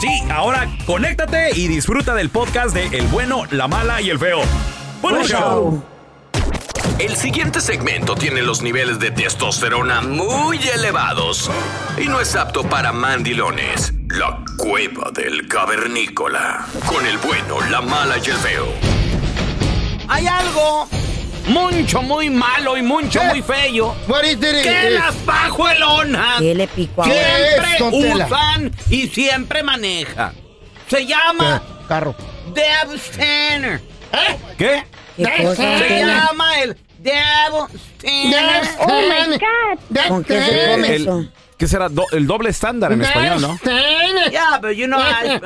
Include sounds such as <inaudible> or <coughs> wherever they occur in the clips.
Sí, ahora conéctate y disfruta del podcast de El bueno, la mala y el feo. ¡Buen show! El siguiente segmento tiene los niveles de testosterona muy elevados y no es apto para mandilones. La cueva del cavernícola. Con el bueno, la mala y el feo. Hay algo mucho, muy malo y mucho, muy feo. Que las pajuelonas ¿Qué le picó a siempre usan y siempre maneja. Se llama Carro. Devil Center. ¿Eh? ¿Qué? ¿Qué cosa, Se llama el Devil Center. Oh my God. ¿Con qué se come eso? ¿Qué será? Do- el doble estándar en español, ¿no? Yeah, but you know, I,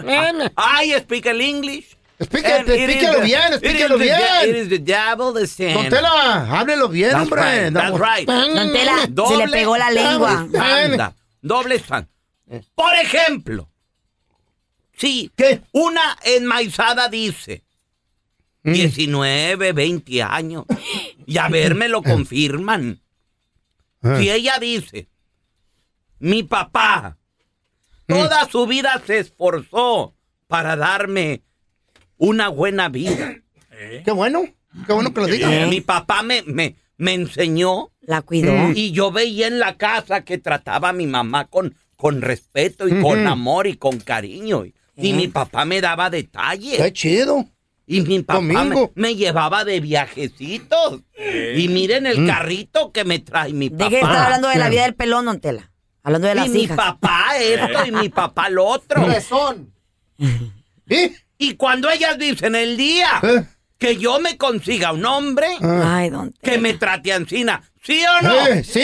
I, I speak el English. Explíquelo the- bien, de- bien. It is the devil the Don. Tela, háblelo bien, That's hombre. right, that's right. Don Tela, se le Doble pegó la lengua. Anda, doble stand. Por ejemplo, si ¿Qué? una enmaizada dice 19, 20 años, y a ver me lo confirman. Si ella dice, mi papá toda su vida se esforzó para darme una buena vida. Qué bueno. Qué bueno que lo diga. Mi papá me, me, me enseñó La cuidó. y yo veía en la casa que trataba a mi mamá con, con respeto y con amor y con cariño. Y, y mi papá me daba detalles. Qué chido. Y mi papá me, me llevaba de viajecitos. Y miren el carrito que me trae mi papá. ¿De qué está hablando de la vida del pelón, don Tela? Hablando de las y mi papá esto y mi papá lo otro. Razón. <laughs> ¿Y? Y cuando ellas dicen el día ¿Eh? que yo me consiga un hombre Ay, don que me trate ancina, ¿sí o no? Eh, sí.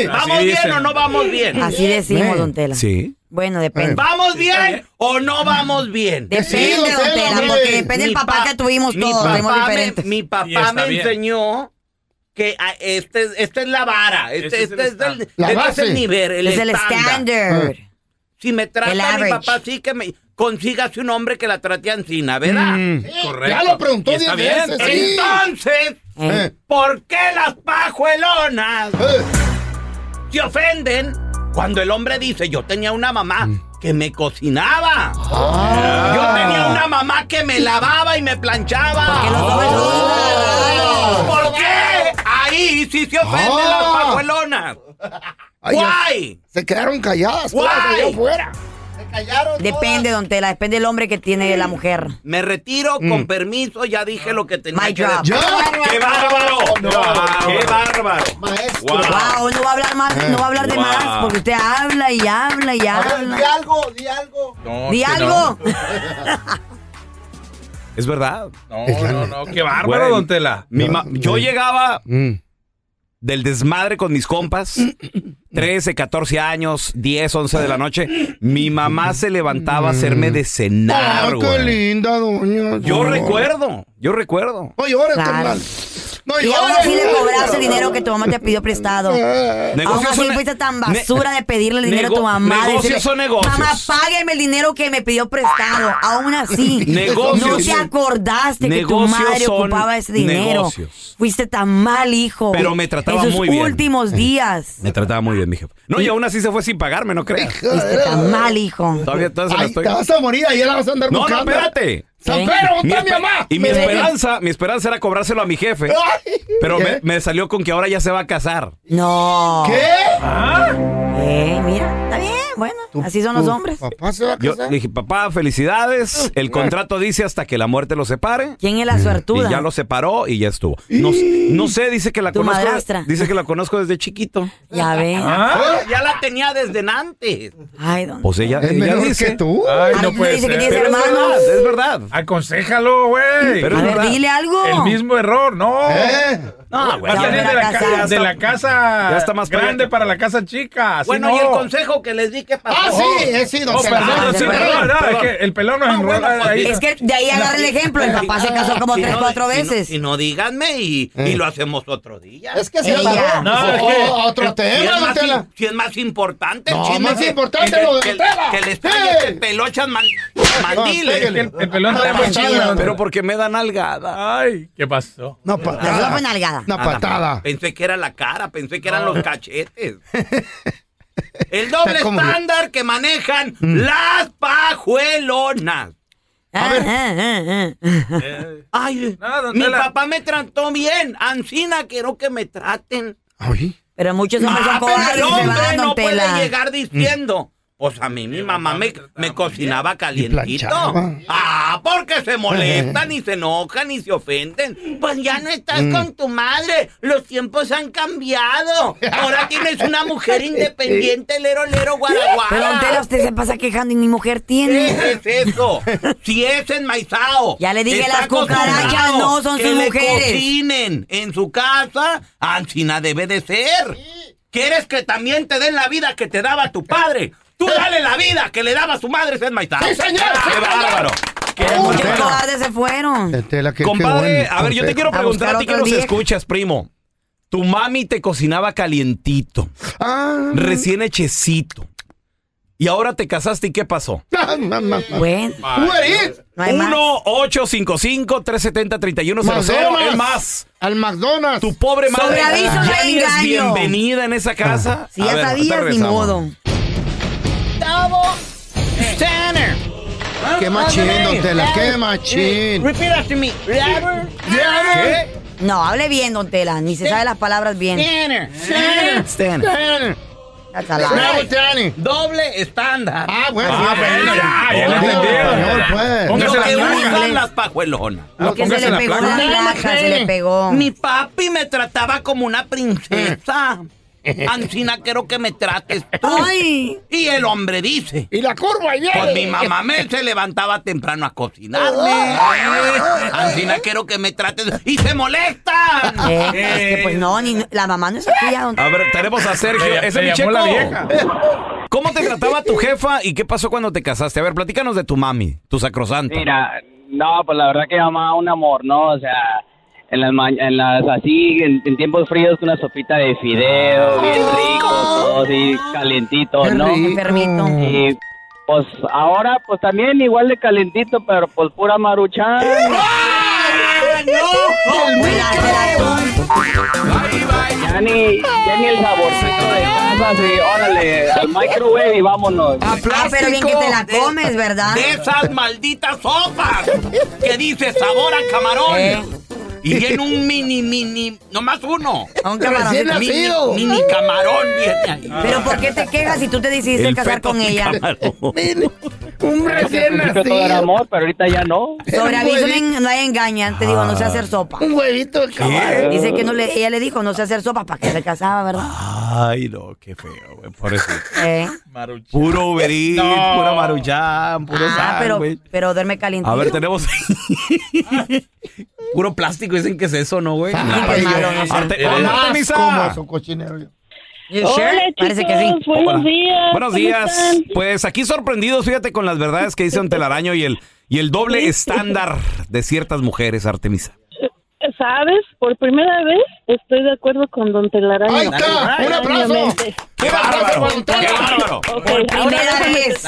Mi- ¿Vamos Así bien dicen. o no vamos bien? Así decimos, Eh. don Tela. Sí. Bueno, depende. ¿Vamos bien o no vamos bien? Depende, Sí, don don Tela, porque depende del Mi papá pa- que tuvimos mi todos, papá somos me- diferentes. Mi papá me bien. enseñó que ah, este, esta es la vara, este, es el este es el, estándar. La este es el nivel, el es el estándar. Si me trata mi papá, sí que me consígase un hombre que la trate ancina, ¿verdad? Correcto. Ya lo preguntó diez bien. veces, sí. Entonces, Eh, ¿por qué las pajuelonas Eh, se ofenden cuando el hombre dice, yo tenía una mamá Mm. que me cocinaba? Ah. Yo tenía una mamá que me lavaba y me planchaba. Son ¿Por qué? Ahí sí se ofenden Ah. las pajuelonas. Ay, Guay. Se quedaron calladas Guay. allá afuera. Depende, don Tela, depende del hombre que tiene la mujer. Me retiro con permiso, ya dije lo que tenía My que decir. ¡Qué bárbaro! ¡Qué bárbaro! Maestro. Wow, no va a hablar más, no va a hablar de Wow. más, porque usted habla y habla y habla. algo, di algo. No, Di algo. no. Es verdad. No, no, no, qué bárbaro, Güey, don Tela. mi yo llegaba Mm. Del desmadre con mis compas, <coughs> 13, 14 años, 10, 11 de la noche. Mi mamá se levantaba a hacerme de cenar, Ah, qué güey. linda, doña. Yo recuerdo, yo recuerdo. No llores, Claro. carnal. No, Y aún así le cobraste el dinero que tu mamá te pidió prestado. Aún así fuiste tan basura de pedirle el dinero a tu mamá. negocios son negocios. Mamá, págueme el dinero que me pidió prestado. Aún así, <laughs> Negocios. no te acordaste que tu madre ocupaba ese dinero. negocios. Fuiste tan mal, hijo. Pero me trataba en sus muy bien. últimos días. Me trataba muy bien, mi jefe. No, y aún así se fue sin pagarme, no creas. Fuiste tan mal, hijo. Todavía, todavía se la Ay, estoy... te vas a morir, ahí la vas a andar No, espérate. San. Pedro, ¿dónde Mi mi mamá? Y mi esperanza, mi esperanza era cobrárselo a mi jefe. Pero me, me salió con que ahora ya se va a casar. No. ¿Qué? Eh, mira, está bien, bueno, así son los ¿Tu hombres. Papá se va a Yo casar. le dije, papá, felicidades. El contrato dice hasta que la muerte los separe. ¿Quién es la suertuda? Y ya lo separó y ya estuvo. No, no sé, dice que la Tu conozco. madrastra. Dice que la conozco desde chiquito. Ya ve. Ah, ya la tenía desde antes. Ay, don. Pues ella, Es ella menor dice. que tú. Ay, no le puede dice que ser. tienes Pero es hermanos. verdad, es verdad. Aconsejalo, güey. Pero A es ver, verdad. dile algo. El mismo error, no. ¿Eh? No, güey. Ya de la casa. ca- de la casa Ya está más para grande para la casa chica. así Bueno, no. y el consejo que les di, ¿qué pasó? Ah, sí, eh, sí, don Oh, perdón, Ah, sí, perdón, perdón, no, perdón. es que el pelón nos enrola bueno, pues, ahí. Es que de ahí agarra el ejemplo. El papá se casó como tres, no- cuatro no- veces. Si no, díganme y, y lo hacemos otro día. Es que si Ella. No, es Oh, que- otro tema, es don Tela. si es más importante el No, chisme más que- importante lo de Tela. que les este pelochas man, mandiles. El, el pelón trae Pero porque me da nalgada. Ay, ¿qué pasó? Fue patada. nalgada. Una patada. Pensé que era la cara, pensé que eran los cachetes. <laughs> El <laughs> doble estándar que manejan las pajuelonas. Ah, ah, ah, ah. Ay, No, don mi Tela. papá me trató bien. Ancina quiero que me traten. Ay. Pero muchos hombres son Ah, pero cobardes el hombre no puede llegar diciendo. Pues a mí mi mamá me, me cocinaba calientito. Ah, porque se molestan y se enojan y se ofenden. Pues ya no estás con tu madre. Los tiempos han cambiado. Ahora tienes una mujer <laughs> independiente, lero, lero, guaraguara. Pero don Tela, usted se pasa quejando y ni mujer tiene. ¿Qué es eso? <laughs> Si es enmaizado. Ya le dije, las cucarachas no son que sus le mujeres. cocinen en su casa. Ancina debe de ser. ¿Quieres que también te den la vida que te daba tu padre? Tú dale la vida que le daba su madre ese enmaizado. ¡Sí, señor! ¡Qué ¡Sí, bárbaro! ¡Qué cobardes se fueron. Tela, qué- qué Compadre, a ver, yo te quiero A preguntar a ti que nos escuchas, primo. Tu mami te cocinaba calientito, Ah, recién hechecito. Y ahora te casaste y ¿qué pasó? <laughs> ah, ah, ah. Bueno, Uber Eats. no hay más. 1-855-370-3100. McDonald's. Es más, Al McDonald's. tu pobre madre Sobre aviso ya hay ni es engaño. bienvenida en esa casa. Si A ya ver, sabías, ni regresamos. Modo. Center. Qué machín, don Tela, qué machín. Repeat after me. Ladder. ¿Qué? No, hable bien, don Tela. Ni se sabe las palabras bien. Center. Center. Stan. That's a lie. Bravo, Tani. Doble estándar. Ah, bueno. Ah, bueno, ya, ya lo pues. Póngase Lo que la usan placa. las pajuelonas. Lo que se póngase le pegó la se le pegó. Mi papi me trataba como una princesa. <laughs> Ancina, quiero que me trates tú. Ay. Y el hombre dice. Y la curva ayer. Pues mi mamá me se levantaba temprano a cocinarme. Ancina, quiero que me trates. Y se molestan. <laughs> Eh, es que pues no, ni, la mamá no es tuya, don A ver, tenemos a Sergio. Le- Ese mi llamó la vieja. ¿Cómo te trataba tu jefa y qué pasó cuando te casaste? A ver, platícanos de tu mami, tu sacrosanta. Mira, no, pues la verdad que mamá un amor, ¿no? O sea, en las, ma- en las así, en, en tiempos fríos, con una sopita de fideo, bien rico, todo así, calientito, ¿no? Enfermito. Y pues ahora, pues también igual de calentito, pero pues pura maruchan. Ya ni, ya ni el saborcito de casa, así, órale, al microwave y vámonos. Ah, pero bien que te la comes, ¿verdad? De esas malditas sopas que dice sabor a camarón. Eh. Y viene un mini, mini, nomás uno. Un camaroncito. Mini, nacido. mini camarón viene ahí. Pero ¿por qué te quejas si tú te decidiste El casar con ella? camarón. <laughs> Un recién principio todo era nacido. amor, pero ahorita ya no. Sobre aviso no, hay engaña. Te digo, no sé hacer sopa. Un huevito de caballo. Dice que no le, ella le dijo, no sé hacer sopa para que se casaba, ¿verdad? Ay, no, qué feo, güey. Por eso. <laughs> Eh. Puro Uber Eats, No. pura maruchan, puro Ah, pero, sándwich. pero duerme caliente. A ver, tenemos. <laughs> Puro plástico, dicen que es eso, ¿no, güey? malo, no sé. Arte- Hola, Hola? Parece que sí. buenos días. Buenos días. Pues aquí sorprendidos, fíjate, con las verdades que dice Don Telaraño y el, y el doble estándar de ciertas mujeres, Artemisa. ¿sabes? Por primera vez estoy de acuerdo con Don Telaraño. ¡Ay, ca! ¡Un aplauso! ¡Qué bárbaro! ¡Qué bárbaro! Ok, Por primera vez.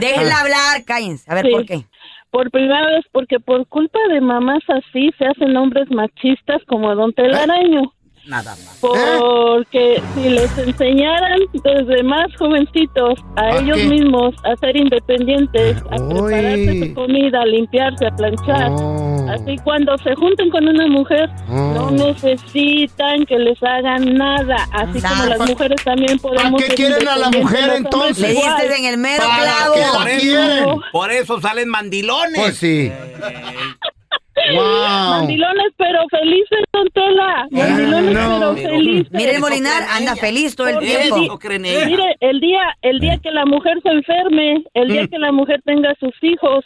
Déjenla hablar, cállense. A ver, Sí. ¿por qué? Por primera vez, porque por culpa de mamás así se hacen hombres machistas como Don Telaraño. Nada más. Porque si les enseñaran desde más jovencitos a ¿A ellos qué? mismos a ser independientes, a Uy. prepararse su comida, a limpiarse, a planchar, Oh. así cuando se junten con una mujer no Oh. necesitan que les hagan nada, así como las mujeres también podemos qué ser quieren a la mujer, los entonces? Le diste en el mero ¿Para clavo. qué la Por eso, quieren? por eso salen mandilones. Pues sí. Wow. Mandilones pero felices, Don Tela. Mandilones no. pero felices. Mire, el Molinar anda feliz todo el Porque tiempo. Eso creen ellas. Mire, el día, el día que la mujer se enferme, el día que la mujer tenga sus hijos,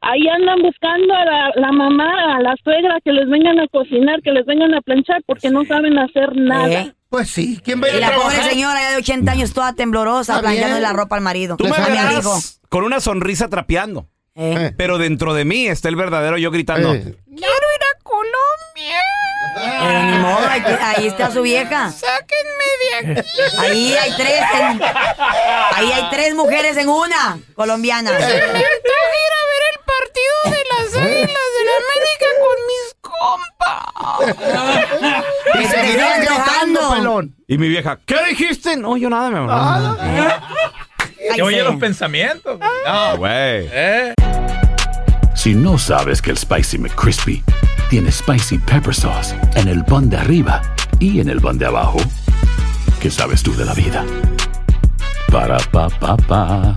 ahí andan buscando a la, la mamá, a la suegra, que les vengan a cocinar, que les vengan a planchar, porque no saben hacer nada. ¿Eh? Pues sí. ¿Quién va a ir Y a la pobre señora ya de 80 años toda temblorosa, planchando la ropa al marido. Tú me A mi hijo. verás con una sonrisa trapeando. ¿Eh? Pero dentro de mí está el verdadero yo gritando. Eh. Pero ni modo, ahí, ahí está su vieja. Sáquenme de aquí. Ahí hay tres, en- ahí hay tres mujeres en una, colombianas. Y Te seguirás estás gritando, enojando. pelón. Y mi vieja, ¿qué dijiste? No, yo nada, mi amor. Ay, Te oye los pensamientos. No, güey. ¿Eh? Si no sabes que el Spicy McCrispy tiene Spicy Pepper Sauce en el pan de arriba y en el pan de abajo, ¿qué sabes tú de la vida? Para, pa, pa, pa.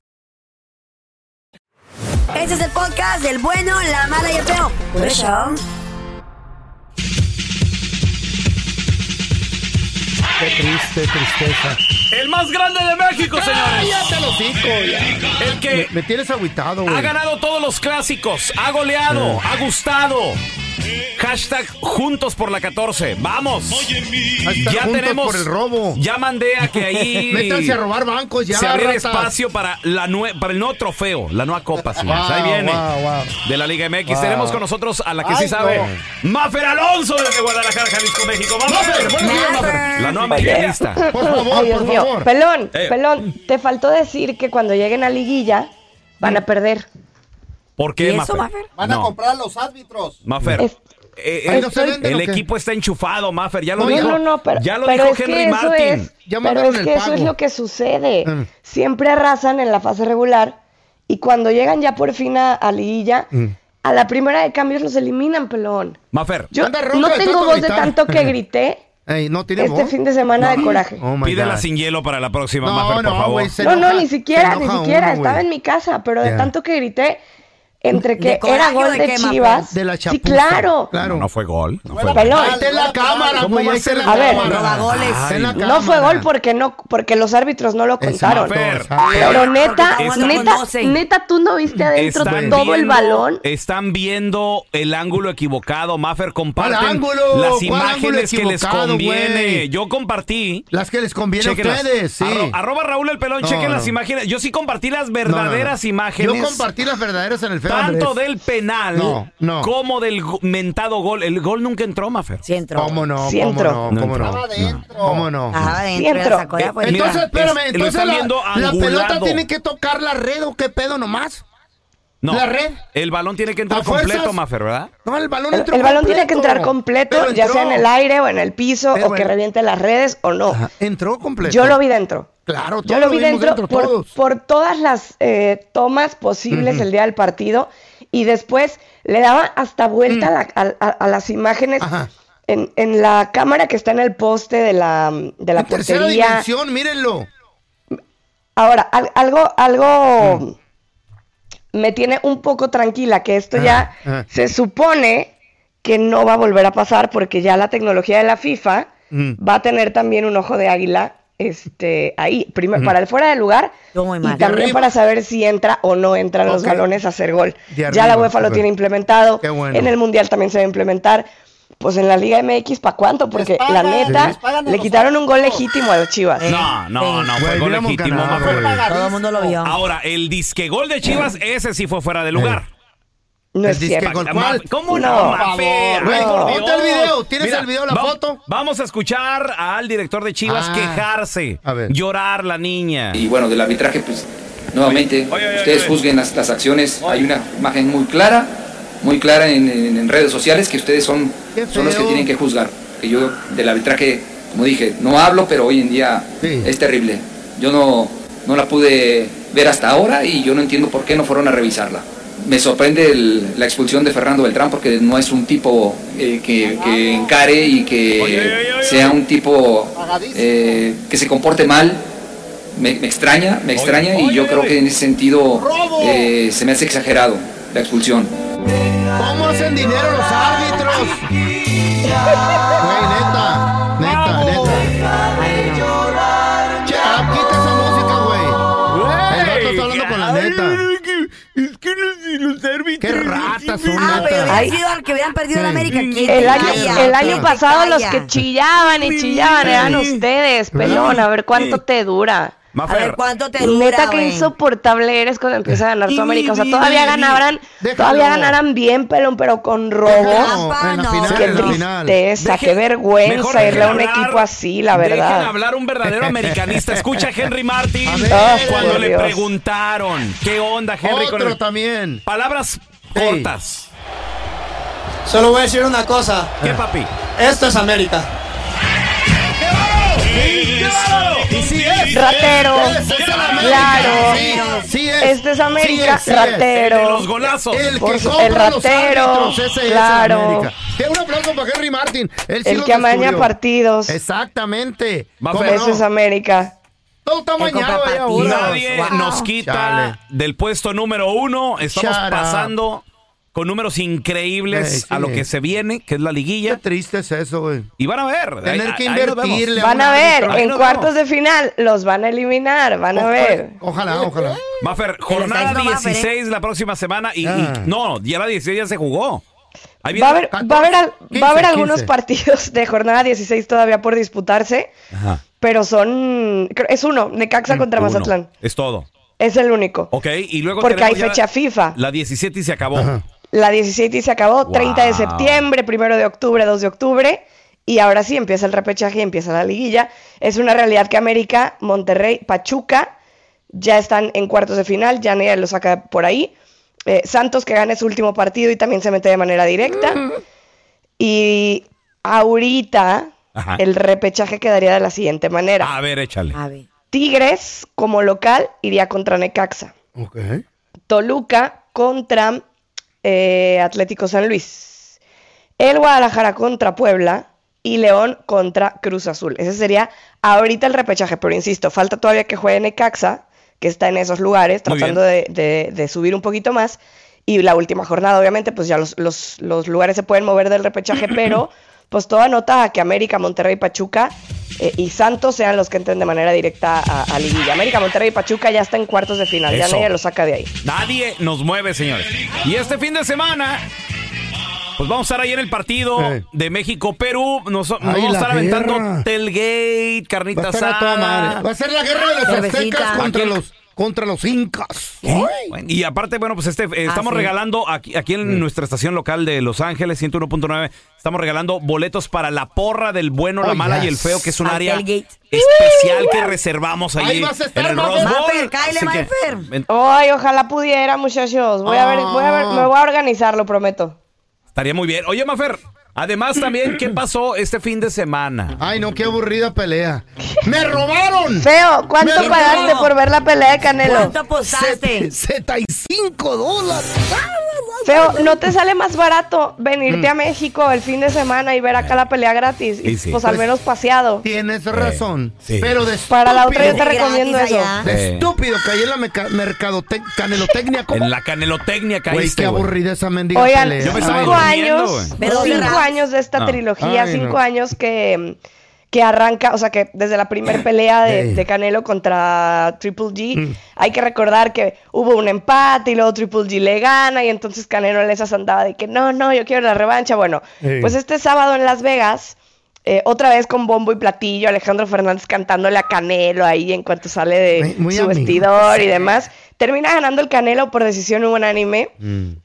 Este es el podcast del bueno, la mala y el feo. Por eso. Qué triste, tristeza. El más grande de México, señores. Cállate los hocico, ya. El que Me, me tienes agüitado, güey. ha ganado todos los clásicos, ha goleado, ha gustado. Hashtag Juntos por la 14. Vamos. Hashtag ya tenemos. por el robo. Ya mandé a que ahí. <laughs> Métanse a robar bancos ya, Se abriera ratas. espacio para, la nue- para el nuevo trofeo, la nueva copa, señores. Wow, Ahí viene. wow, wow. De la Liga MX. Wow. Tenemos con nosotros a la que Ay, sí sabe. no. Mafer Alonso desde Guadalajara, Jalisco, México. ¡Mafer! buenos días, Mafer. La nueva americanista. Por favor, Ay, Dios favor. Pelón, Eh. pelón, te faltó decir que cuando lleguen a liguilla van a perder. ¿Por ¿Y qué, Mafer? Mafer? Van a comprar los árbitros. Mafer. Es- eh, Ahí el, equipo está enchufado, Mafer. Ya lo No, dijo. No, pero, ya lo pero dijo es Henry que eso Martin. es, Ya pero es el que eso es lo que sucede. Mm. Siempre arrasan en la fase regular y cuando llegan ya por fin a, a liguilla, Mm. a la primera de cambios los eliminan, pelón. Mafer, Yo no tengo voz de tanto que grité <laughs> Ey, ¿no tiene este voz? fin de semana de coraje. Oh, pídela God. sin hielo para la próxima, No, Mafer, por no, favor. No, ni siquiera, ni siquiera. uno, Estaba en mi casa, pero de tanto que grité, entre que ¿De era gol de? Chivas. De la sí, claro. Claro. No fue gol. No fue Pelón. Ahí está en la cámara, ¿Cómo güey. va a ver, cámara. No fue gol porque no, porque los árbitros no lo contaron. Pero neta, neta, neta, tú no viste adentro Están todo el balón. Están viendo el ángulo equivocado, Mafer. Comparten ¿Cuál ángulo? las ¿Cuál imágenes que les conviene. Yo compartí. Las que les conviene a ustedes, sí. Arro- arroba Raúl el pelón, No, chequen no. las imágenes. Yo sí compartí las No, no, no. verdaderas imágenes. Yo compartí las verdaderas en el feo tanto del penal No, no. como del mentado gol. El gol nunca entró, Mafer. Sí entró. ¿Cómo no? Sí ¿Cómo entró. no? No ¿Cómo no? Estaba adentro. ¿Cómo no? Sacó afuera. Eh, Entonces, espérame, entonces la, la pelota tiene que tocar la red o qué pedo nomás. No. ¿La red? El balón tiene que entrar completo, Maffer, ¿verdad? No, el balón El, entró el balón tiene que entrar completo, Pero ya entró. sea en el aire o en el piso Pero o que en- reviente las redes o no. Entró completo. Yo lo vi dentro. Claro, Yo todos lo vi dentro, por, todos. por todas las eh, tomas posibles el día del partido y después le daba hasta vuelta a, la- a- a- a las imágenes en, en la cámara que está en el poste de la, de la Tercera portería. dimensión, mírenlo. Ahora, al- algo, algo Mm. Me tiene un poco tranquila que esto ya ah. se supone que no va a volver a pasar porque ya la tecnología de la FIFA Mm. va a tener también un ojo de águila este ahí, primero para el fuera de lugar y también para saber si entra o no entran los Ok. balones a hacer gol. Ya la UEFA lo ok. tiene implementado, bueno. en el Mundial también se va a implementar. Pues en la Liga MX, ¿para cuánto? Porque la neta, le quitaron un gol legítimo a las Chivas. No, no, no, fue gol legítimo. Todo el mundo lo vio. Ahora, el disque gol de Chivas, ese sí fue fuera de lugar. No El es disque cierto. gol, Ma- ¿cuál? ¿Cómo No, no, ponte el video. ¿Tienes Mira, el video, la va- foto? Vamos a escuchar al director de Chivas Ah. quejarse, A ver. llorar la niña. Y bueno, del arbitraje, pues nuevamente, Oye, oye, ustedes oye. juzguen las, las acciones. Hay una imagen muy clara, muy clara en, en- en redes sociales que ustedes son, son los que tienen que juzgar. Que yo del arbitraje, como dije, no hablo, pero hoy en día Sí. es terrible. Yo no, no la pude ver hasta ahora y yo no entiendo por qué no fueron a revisarla. Me sorprende el- la expulsión de Fernando Beltrán porque no es un tipo eh, que, que encare y que sea un tipo eh, que se comporte mal. Me, me extraña, me extraña y yo creo que en ese sentido eh, se me hace exagerado la expulsión. ¿Cómo hacen dinero los árbitros? Güey, neta. Neta, neta. Che, ah, quita esa música, güey. El vato está hablando con la neta. Es que los, árbitros. Qué ratas son, Ah, pero Ay. sido al que hubieran perdido Sí. la América. ¿quién El año, calla? el ¿Quién año pasado los que chillaban y chillaban eran ustedes, pelón. A ver cuánto te dura. A ver, ¿cuánto te dura, Neta que insoportable eres cuando empieza a ganar tu América. O sea, todavía ganaran, Déjalo. todavía ganaran bien, pelón, pero con robo. Déjalo, en la no. Qué tristeza, Deje- qué vergüenza irle a dejen un hablar- equipo así, la Dejen verdad. hablar un verdadero americanista. Escucha a Henry Martin A ver, Ah, cuando le Dios. preguntaron qué onda, Henry, con Otro el- también. palabras cortas. Solo voy a decir una cosa. ¿Qué, papi? Esto es América. Y sí es. Ratero, Es, es claro. Sí, es. Este es América, Sí es, sí es. ratero. El de los golazos. El que su- compra el los ratero, árbitros, ese es claro. América. Que un aplauso para Henry Martin. Él sí El los que amaña partidos. Exactamente. Va, ¿Cómo Fer. Eso no? es América. Todo está ahora. Nadie Wow. nos quita Chale. del puesto número uno. Estamos up. pasando con números increíbles sí. a lo que se viene, que es la Qué liguilla. triste es eso, güey. Y van a ver. Tener ahí- que invertirle. Van a ver, en cuartos vemos. de final los van a eliminar, van a ver. Ojalá, ojalá. Mafer, jornada diciendo Mafer, ¿eh? 16 la próxima semana y, y- Ah. no, ya la 16 ya se jugó. Ahí Va a haber, va a haber, al- va a haber 15, algunos 15. partidos de jornada 16 todavía por disputarse, Ajá. pero son. Es uno, Necaxa contra Uno. Mazatlán. Es todo. Es el único. Ok, y luego Porque hay fecha FIFA. La 17 y se acabó. La 17 y se acabó, 30 de Wow. septiembre, 1 de octubre, 2 de octubre. Y ahora sí empieza el repechaje y empieza la liguilla. Es una realidad que América, Monterrey, Pachuca ya están en cuartos de final. Ya nadie lo saca por ahí. Eh, Santos que gane su último partido y también se mete de manera directa. <laughs> Y ahorita Ajá. el repechaje quedaría de la siguiente manera. A ver, échale. A ver. Tigres como local iría contra Necaxa. Toluca contra eh, Atlético San Luis. El Guadalajara contra Puebla y León contra Cruz Azul. Ese sería ahorita el repechaje, pero insisto, falta todavía que juegue Necaxa, que está en esos lugares, Muy tratando de, de- de subir un poquito más. Y la última jornada, obviamente, pues ya los, los- los lugares se pueden mover del repechaje, <clears throat> pero pues toda nota a que América, Monterrey, Pachuca eh, y Santos sean los que entren de manera directa a, a Liguilla. América, Monterrey y Pachuca ya está en cuartos de final, ya nadie lo saca de ahí. Nadie nos mueve, señores. Y este fin de semana, pues vamos a estar ahí en el partido Eh. de México-Perú. Nos, nos Ay, vamos a estar aventando guerra. tailgate, Va carnita a estar a toda asada. madre. Va a ser la guerra de los aztecas contra Aquí- los, contra los incas. Y aparte, bueno, pues este, estamos regalando aquí, aquí en nuestra estación local de Los Ángeles, 101.9, estamos regalando boletos para la porra del bueno, la mala y el feo, que es un área especial que reservamos ahí. En el Rose Bowl. Que, Ay, ojalá pudiera, muchachos. Voy, oh. a ver, voy a ver, me voy a organizar, lo prometo. Estaría muy bien. Oye, Mafer, Además, también, ¿qué pasó este fin de semana? Ay, no, qué aburrida pelea. ¡Me robaron! Feo, ¿cuánto pagaste por ver la pelea de Canelo? ¿Cuánto posaste? 75 dólares. Feo, ¿no te sale más barato venirte a mm. México el fin de semana y ver acá la pelea gratis? Y. Pues al pues, menos paseado. Tienes eh, razón. Sí. Pero de Para la otra yo te recomiendo eso. Eh. Estúpido, caí en la canelotecnia. ¿cómo? En la canelotecnia caíste, Güey, este qué aburrida esa mendiga Oigan, pelea. Yo me cinco años, cinco años de esta trilogía, cinco años que, que, arranca, o sea, que desde la primera pelea de, Canelo contra Triple G, hay que recordar que hubo un empate y luego Triple G le gana y entonces Canelo en esas andaba de que no, no, yo quiero la revancha. Bueno, pues este sábado en Las Vegas. Eh, otra vez con bombo y platillo, Alejandro Fernández cantándole a Canelo ahí en cuanto sale de su vestidor y demás. Termina ganando el Canelo por decisión unánime,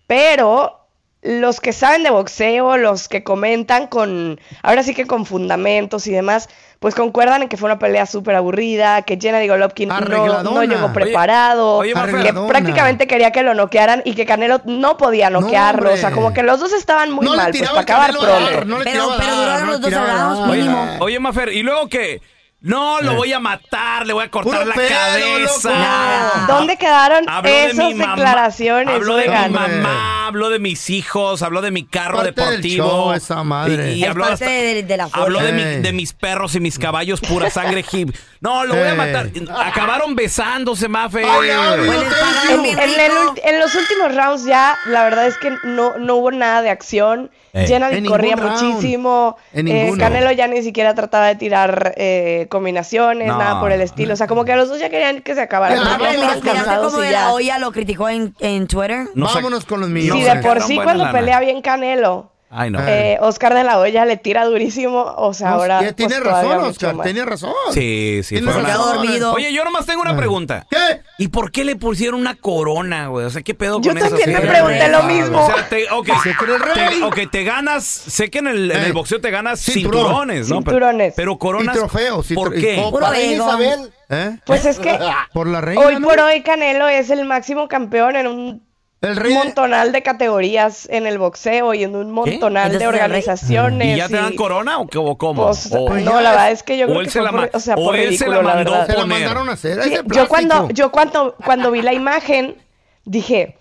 pero los que saben de boxeo, los que comentan con, ahora sí que con fundamentos y demás, pues concuerdan en que fue una pelea súper aburrida, que Jenna Golovkin no, no, llegó preparado, oye, que prácticamente quería que lo noquearan y que Canelo no podía noquearlo, o sea, como que los dos estaban muy mal, pues para acabar pronto. Dar, pero, duraron los dos. Oye, Mafer, ¿y luego qué? No, lo voy a matar, le voy a cortar la cabeza. ¿Dónde quedaron esas declaraciones? Habló de mi mamá, habló de mis hijos, habló de mi carro deportivo. Y, habló, de, habló de, mi- de mis perros y mis caballos, pura sangre <laughs> hip. No, lo voy a matar. Acabaron besándose, Mafe. Ay, En, en los últimos rounds ya, la verdad es que no, no hubo nada de acción. Eh. Jenner corría muchísimo. Eh, Canelo ya ni siquiera trataba de tirar eh, combinaciones, nada por el estilo. O sea, como que a los dos ya querían que se acabara. Ya, vámonos vámonos con la olla lo criticó en, en Twitter. No vámonos con los millones. Si sí, de por sí cuando pelea bien Canelo Ay, no. Eh, Oscar de la Hoya le tira durísimo. O sea, ahora. Eh, tiene pues, razón, Oscar. Tenía razón. Sí, sí, fue Oye, yo nomás tengo una pregunta. ¿Qué? ¿Y por qué le pusieron una corona, güey? O sea, ¿qué pedo yo con eso? Yo también me pregunté lo mismo. O sea, te, okay, se te, te ganas. Sé que en el, en el boxeo te ganas Cinturón. cinturones, ¿no? Cinturones. Pero, pero coronas. Y trofeos. Y ¿Por qué? Por Isabel. ¿Eh? Pues es que. <laughs> Por la reina. Hoy por hoy Canelo es el máximo campeón en un el un montonal de... categorías en el boxeo y en un montonal de organizaciones. ¿Y ya te dan corona o, qué, o cómo? Pues, no, la verdad es que yo creo que por, por él se la, mandó mandaron a hacer. Yo cuando, yo cuando, vi la imagen, dije,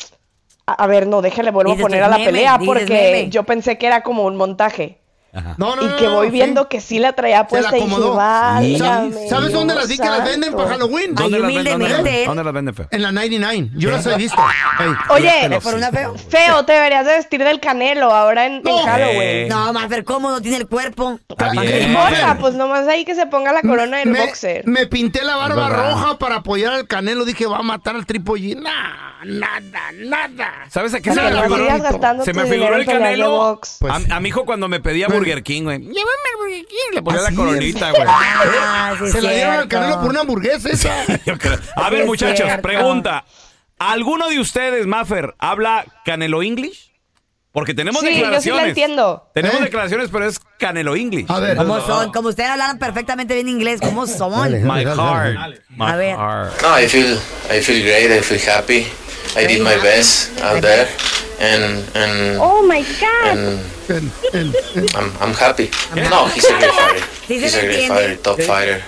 a, ver, no, déjale, vuelvo a poner a la pelea porque yo pensé que era como un montaje. Y que voy viendo que sí la traía puesta y dije, ¿Sabes dónde las vi que las venden para Halloween? ¿Dónde las venden? ¿Dónde, las venden feo? En la 99. Yo las he visto. Hey, Oye, por una feo. Feo, te deberías de vestir del canelo ahora en, Halloween. No, más ver cómo no tiene el cuerpo. ¿Qué? Pues nomás ahí que se ponga la corona del boxer. Me pinté la barba roja para apoyar al canelo. Dije, va a matar al tripollín. Nah nada, nada. ¿Sabes a qué se, me figuró? Se me figuró el canelo. Pues a, mi hijo cuando me pedía pues, Burger King, güey. Llévame al Burger King. Le ponía ah, la coronita, güey. Ah, se la dieron al canelo por una hamburguesa esa. <laughs> a ver, muchachos, pregunta. ¿Alguno de ustedes, Maffer, habla Canelo English? Porque tenemos declaraciones. Sí, yo sí entiendo. Tenemos ¿Eh? declaraciones, pero es Canelo English. A ver. ¿Cómo son? Como ustedes hablan perfectamente bien inglés, ¿cómo son? My heart. My a ver. No, I feel, I feel great, I feel happy. I did my best out there, and and oh my god, and I'm I'm happy. No, he's a great <laughs> fighter. He's a great fighter, top fighter.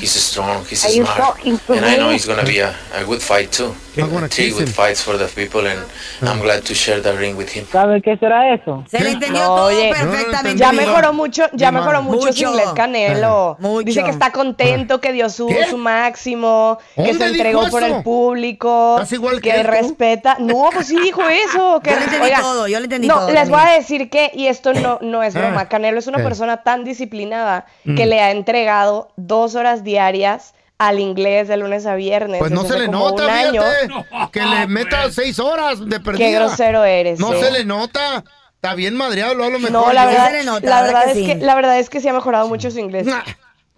He's strong. He's smart, and I know he's gonna be a, a good fight too. not gonna kiss fights for the people and I'm glad to share the ring with him. ¿Saben qué será eso? Se le entendió No, todo oye, perfectamente. Ya mejoró mucho, ya mejoró mucho Mucho. inglés Canelo. Mucho. Dice que está contento, que dio su, su máximo, que se entregó por el público, igual que respeta. No, pues sí dijo <laughs> eso. Que, Yo lo entendí todo, yo entendí no, todo les voy a decir que, y esto no, no es broma, Canelo es una persona tan disciplinada que le ha entregado dos horas diarias al inglés de lunes a viernes. Pues no se le nota, fíjate, año, que le meta seis horas de perdida. Qué grosero eres. No se le nota. Está bien madreado, lo hablo mejor. No, la verdad, se nota, la verdad, es que, la verdad es que sí ha mejorado mucho su inglés.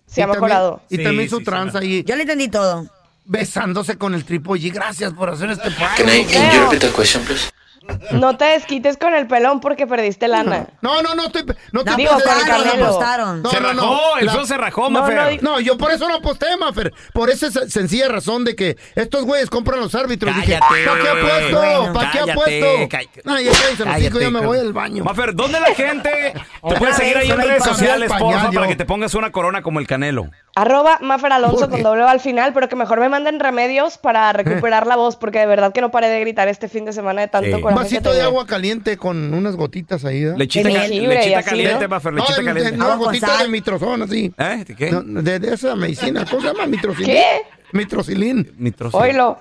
Se y ha también, mejorado. y también su sí, ahí. Yo le entendí todo. Besándose con el tripo G. Gracias por hacer este paso. Can I interpret a question, please? <laughs> No te desquites con el pelón porque perdiste lana. No, no, no estoy. No te Digo, con el Canelo. No, Se no, no. rajó, el La- se rajó, no, Mafer. no, no, yo por eso no aposté, Mafer. Por esa se- sencilla razón de que estos güeyes compran los árbitros. Dije, Cállate. ¿para qué apuesto? Bueno. ¿Para qué Cállate, apuesto? cállate. No, ya cállense los hijos, ya me Cállate, voy al baño. Mafer, ¿dónde la gente te puede seguir ahí en redes sociales, para porfa, para que te pongas una corona como el Canelo? Arroba Mafer Alonso con doble al final, pero que mejor me manden remedios para <laughs> recuperar la voz, porque de verdad que no paré de gritar este fin de semana de tanto Un vasito de agua caliente con unas gotitas ahí. ¿eh? Lechita, ca- Jengibre y lechita caliente, ¿no? Mafer, No, lechita de- caliente. no, gotitas de mitrozón, así. ¿Eh? ¿De qué? No, De, de esa medicina. ¿Cómo se llama? Mitrocilín. ¿Qué? Mitrocilín. Oilo.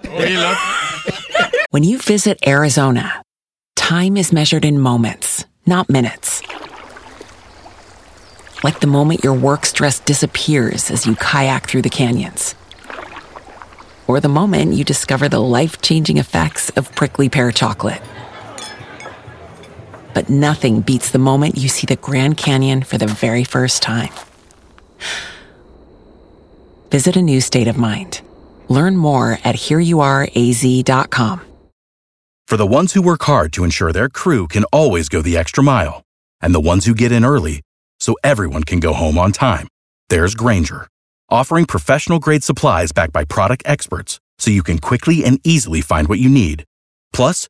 When you visit Arizona, time is measured in moments, not minutes. Like the moment your work stress disappears as you kayak through the canyons. Or the moment you discover the life changing effects of prickly pear chocolate. But nothing beats the moment you see the Grand Canyon for the very first time. Visit a new state of mind. Learn more at hereyouareaz.com. For the ones who work hard to ensure their crew can always go the extra mile, and the ones who get in early so everyone can go home on time, there's Granger, offering professional grade supplies backed by product experts so you can quickly and easily find what you need. Plus,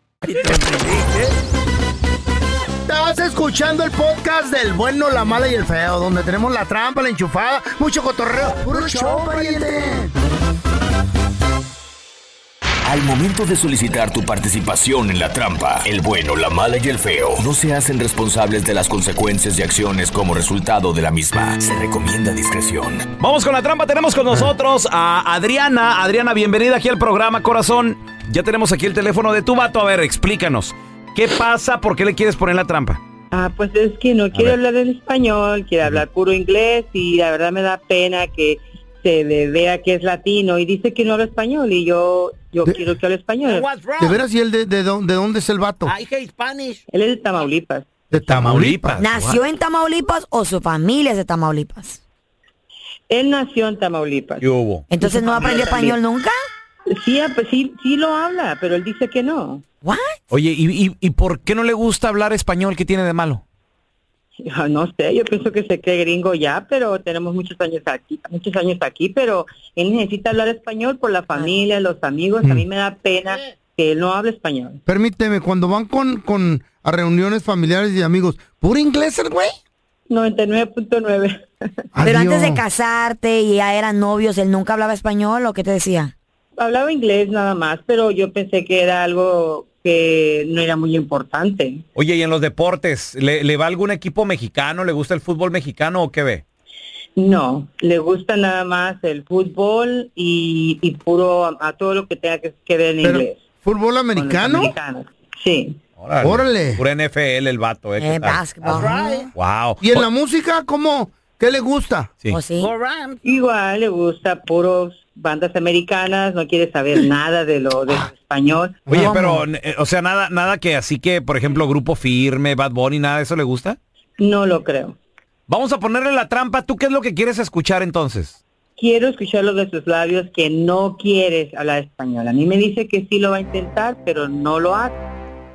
Estás escuchando el podcast del bueno, la mala y el feo, donde tenemos la trampa, la enchufada, mucho cotorreo. ¡Puro show, pariente! Al momento de solicitar tu participación en la trampa, el bueno, la mala y el feo no se hacen responsables de las consecuencias y acciones como resultado de la misma. Se recomienda discreción. Vamos con la trampa. Tenemos con nosotros a Adriana. Adriana, bienvenida aquí al programa, corazón. Ya tenemos aquí el teléfono de tu vato. A ver, explícanos. ¿Qué pasa? ¿Por qué le quieres poner la trampa? Ah, pues es que no quiere hablar en español, quiere hablar puro inglés y la verdad me da pena que se le vea que es latino y dice que no habla español y yo yo quiero que hable español. ¿De veras y él de, de, dónde- de dónde es el vato? hija Spanish. Él es de Tamaulipas. De Tamaulipas. ¿Nació en Tamaulipas o su familia es de Tamaulipas? Él nació en Tamaulipas. ¿Qué hubo? Entonces no aprendió español nunca. Sí, ah, pues sí, sí lo habla, pero él dice que no. ¿What? Oye, ¿y, y, y por qué no le gusta hablar español? ¿Qué tiene de malo? Ah, No sé, yo pienso que se cree gringo ya, pero tenemos muchos años aquí, muchos años aquí, pero él necesita hablar español por la familia, los amigos. A mí me da pena que él no hable español. Permíteme, cuando van con, con a reuniones familiares y amigos, ¿puro inglés el güey? 99.9. Pero antes de casarte y ya eran novios, él nunca hablaba español o qué te decía? Hablaba inglés nada más, pero yo pensé que era algo que no era muy importante. Oye, ¿y en los deportes? ¿Le, le va algún equipo mexicano? ¿Le gusta el fútbol mexicano o qué ve? No, le gusta nada más el fútbol y, y puro a, a todo lo que tenga que, que ver en Pero, inglés. ¿Fútbol americano? Sí. Órale. Órale. Pura NFL el vato, ¿eh? ¿Qué Eh. Wow. ¿Y en la música cómo? ¿Qué le gusta? Sí. ¿O sí? Igual le gusta puros bandas americanas, no quiere saber <laughs> nada de lo de español. Oye, pero, eh, o sea, nada, nada que así que, por ejemplo, Grupo Firme, Bad Bunny, nada de eso le gusta. No lo creo. Vamos a ponerle la trampa. ¿Tú qué es lo que quieres escuchar entonces? Quiero escucharlo de sus labios que no quieres hablar español. A mí me dice que sí lo va a intentar, pero no lo hace.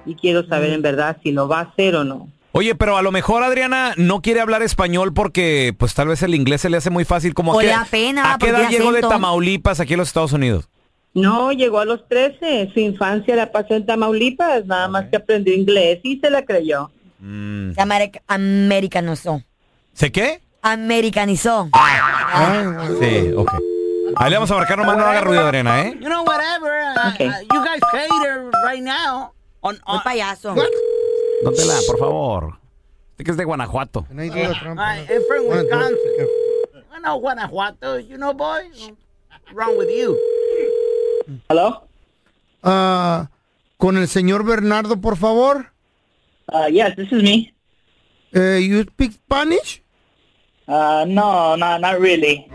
Y quiero saber en verdad si lo va a hacer o no. Oye, pero a lo mejor Adriana no quiere hablar español porque, pues tal vez el inglés se le hace muy fácil. Como O a qué- da pena, ¿A qué edad llegó de. Tamaulipas aquí en los Estados Unidos? No, llegó a los 13. Su infancia la pasó en Tamaulipas, nada más que aprendió inglés y se la creyó. Se americ- americanizó. ¿Se qué? Americanizó. Sí, ok. Ahí le vamos a marcar nomás, no haga ruido, Adriana, ¿eh? You know, whatever. uh, Okay. uh, you guys cater right now. On, on, payaso. Dóntela, por favor. Usted que es de Guanajuato. Uh, I'm from Wisconsin. I know Guanajuato. You know, boy? What's wrong with you? Hello? Ah, con el señor Bernardo, por favor. Uh, yes, this is me. Eh, you speak Spanish? Uh, no, no, not really.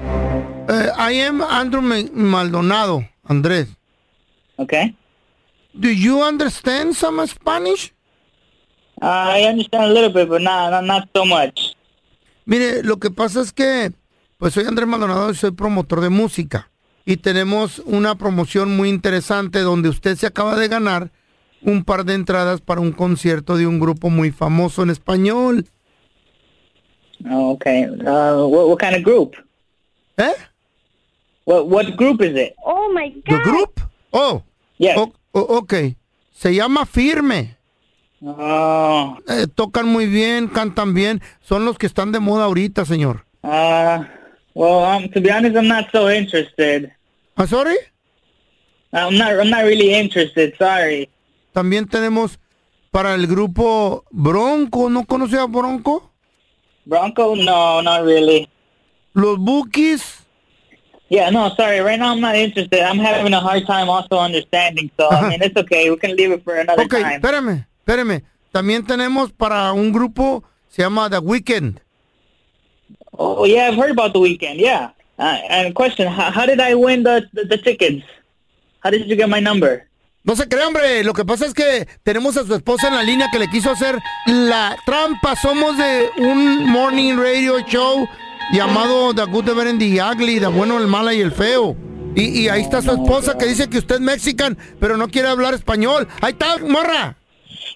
Eh, I am Andrew Ma- Maldonado, Andrés. Okay. Do you understand some Spanish? I understand a little bit, but not, not, not so much. Mire, lo que pasa es que, pues soy Andrés Maldonado y soy promotor de música. Y tenemos una promoción muy interesante donde usted se acaba de ganar un par de entradas para un concierto de un grupo muy famoso en español. Oh, okay. Uh, what, what kind of group? Eh? What, what group is it? Oh my ¿The group? Oh. Yes. O- o- ok. Se llama Firme. Oh. Eh, tocan muy bien, cantan bien. Son los que están de moda ahorita, señor. Uh, well, um, to be honest, I'm not so interested. ¿Ah, sorry? I'm not, I'm not really interested. Sorry. También tenemos para el grupo Bronco. ¿No conoce a Bronco? Bronco? No, not really. Los Bookies. Yeah, no, sorry. Right now, I'm not interested. I'm having a hard time also understanding. So, I mean, it's okay. We can leave it for another time. espérame, espérame. También tenemos para un grupo, se llama The Weeknd. Oh, yeah, I've heard about the weekend. Yeah. Uh, and question: how, how did I win the, the the tickets? How did you get my number? No se cree, hombre. Lo que pasa es que tenemos a su esposa en la línea que le quiso hacer la trampa. Somos de un morning radio show llamado The Good, The Bad and The Ugly, The Bueno, El Mala y El Feo. Y, y ahí está su esposa que dice que usted es mexican, pero no quiere hablar español. Ahí está, morra.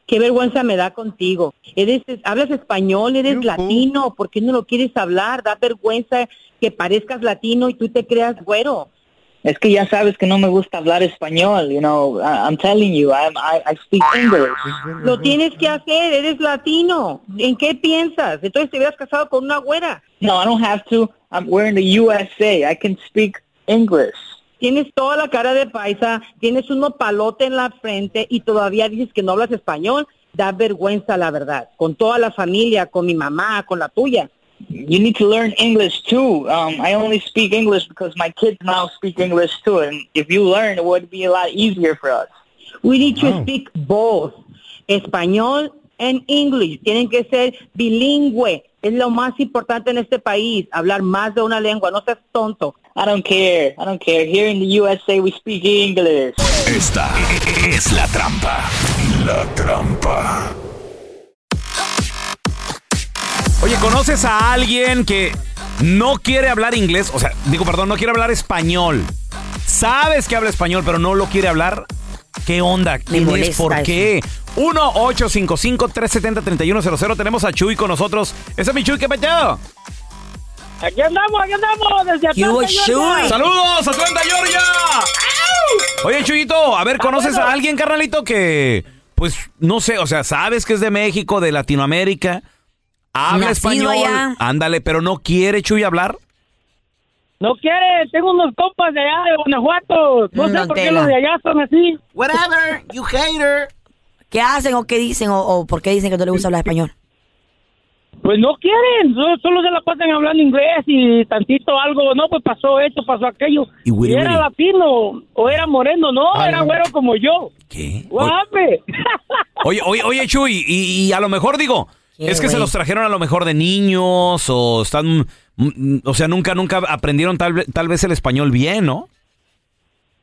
Qué vergüenza me da contigo. Eres, hablas español, eres latino. ¿Por qué no lo quieres hablar? Da vergüenza que parezcas latino y tú te creas güero. Es que ya sabes que no me gusta hablar español, you know. I- I'm telling you, I'm, I, I speak English. Lo tienes que hacer, eres latino. ¿En qué piensas? Entonces te hubieras casado con una güera. No, I don't have to. I'm, we're in the USA. I can speak English. Tienes toda la cara de paisa, tienes uno palote en la frente y todavía dices que no hablas español. Da vergüenza, la verdad. Con toda la familia, con mi mamá, con la tuya. You need to learn English too. Um, I only speak English because my kids now speak English too. And if you learn, it would be a lot easier for us. We need to speak both. Español and English. Tienen que ser bilingüe. Es lo más importante en este país. Hablar más de una lengua. No seas tonto. I don't care. I don't care. Here in the USA, we speak English. Esta es la trampa. La trampa. Oye, ¿conoces a alguien que no quiere hablar inglés? O sea, digo, perdón, no quiere hablar español. Sabes que habla español, pero no lo quiere hablar. ¿Qué onda? ¿Quién es? ¿Por eso. qué? 1-855-370-3100. Tenemos a Chuy con nosotros. Ese es mi Chuy, ¿qué peteado? Aquí andamos, aquí andamos, desde ¿Qué hubo, Atlanta, Georgia. Chuy? ¡Saludos, Atlanta, Georgia! Oye, Chuyito, a ver, ¿conoces a alguien, carnalito, que, pues, no sé, o sea, sabes que es de México, de Latinoamérica, habla Nacido español, allá. ándale, pero no quiere, Chuy, hablar? No quiere, tengo unos compas de allá de Guanajuato. No Mm, sé por qué los de allá son así. Whatever, you hater. ¿Qué hacen o qué dicen o, o por qué dicen que no les gusta hablar español? Pues no quieren, solo, solo se la pasan hablando inglés y tantito algo, no, pues pasó esto, pasó aquello. Y era latino o era moreno, no, era güero como yo. ¿Qué? Guape. <laughs> Oye, oye, oye, Chuy, y, y a lo mejor digo, es que se los trajeron a lo mejor de niños o están, o sea, nunca, nunca aprendieron tal, tal vez el español bien, ¿no?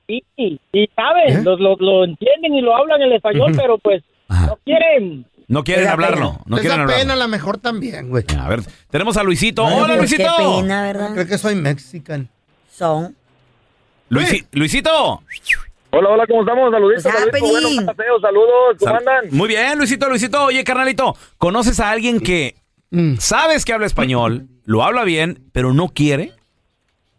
Sí, y saben, ¿Eh? lo, lo, lo entienden y lo hablan el español, pero pues no quieren. No quieren hablarlo, pena. no Esa quieren hablarlo. pena a lo mejor también, güey. A ver, tenemos a Luisito. ¡Hola, Luisito! Qué pena, ¿verdad? Creo que soy mexican. Son. Luisi- Luisito. Hola, hola, ¿cómo estamos? Saluditos, saluditos, happening? buenos paseos, saludos, ¿cómo Sal- andan? Muy bien, Luisito, Luisito. Oye, carnalito, ¿conoces a alguien que Mm. sabes que habla español, lo habla bien, pero no quiere?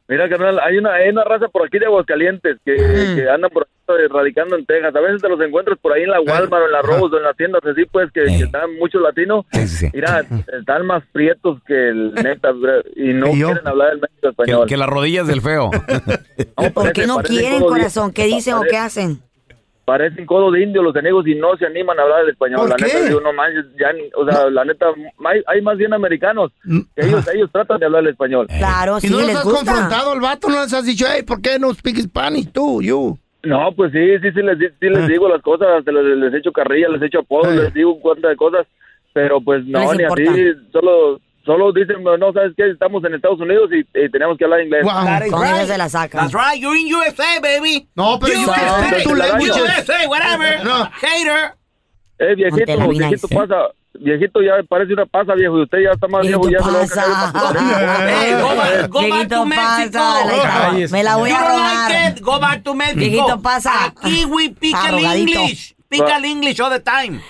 Mira, carnal, hay una, hay una raza por aquí de Aguascalientes que, Mm. que andan por eh, radicando en Texas. A veces te los encuentras por ahí en la Walmart o en la Rose o en las tiendas así, pues, que, que están muchos latinos. Mira, están más prietos que el neta, y no quieren hablar el México español. que las rodillas del feo. <laughs> ¿Por qué no quieren, corazón? ¿Qué dicen o qué hacen? Parecen codo de indio los enemigos y no se animan a hablar el español. ¿Por la qué? neta, digo, no manches, ya ni- o sea, la neta, hay, hay más bien americanos que ellos, ellos tratan de hablar el español. Claro, ¿Y no los has confrontado al vato? ¿No les has dicho, hey, ¿por qué no speak Spanish tú, you? No, pues sí, sí, sí les, sí les digo las cosas, hasta les, les echo carrilla, les echo apodos, les digo de cosas, pero pues no, les ni importa. así, solo, solo dicen, no, ¿sabes qué? Estamos en Estados Unidos y, y tenemos que hablar inglés. Con ellos se la sacan. That's right, you're in USA, baby. No, pero you can speak two languages. USA, whatever. <laughs> No. Hater. Eh, viejito, viejito pasa, viejito ya parece una pasa, viejo, y usted ya está más viejo, ya se lo va a caer. Hey, go back, go back Viejito to me la voy You a robar. like it? Go back to Mexico. Viejito pasa. Aquí we pick. English. Pick el English all the time.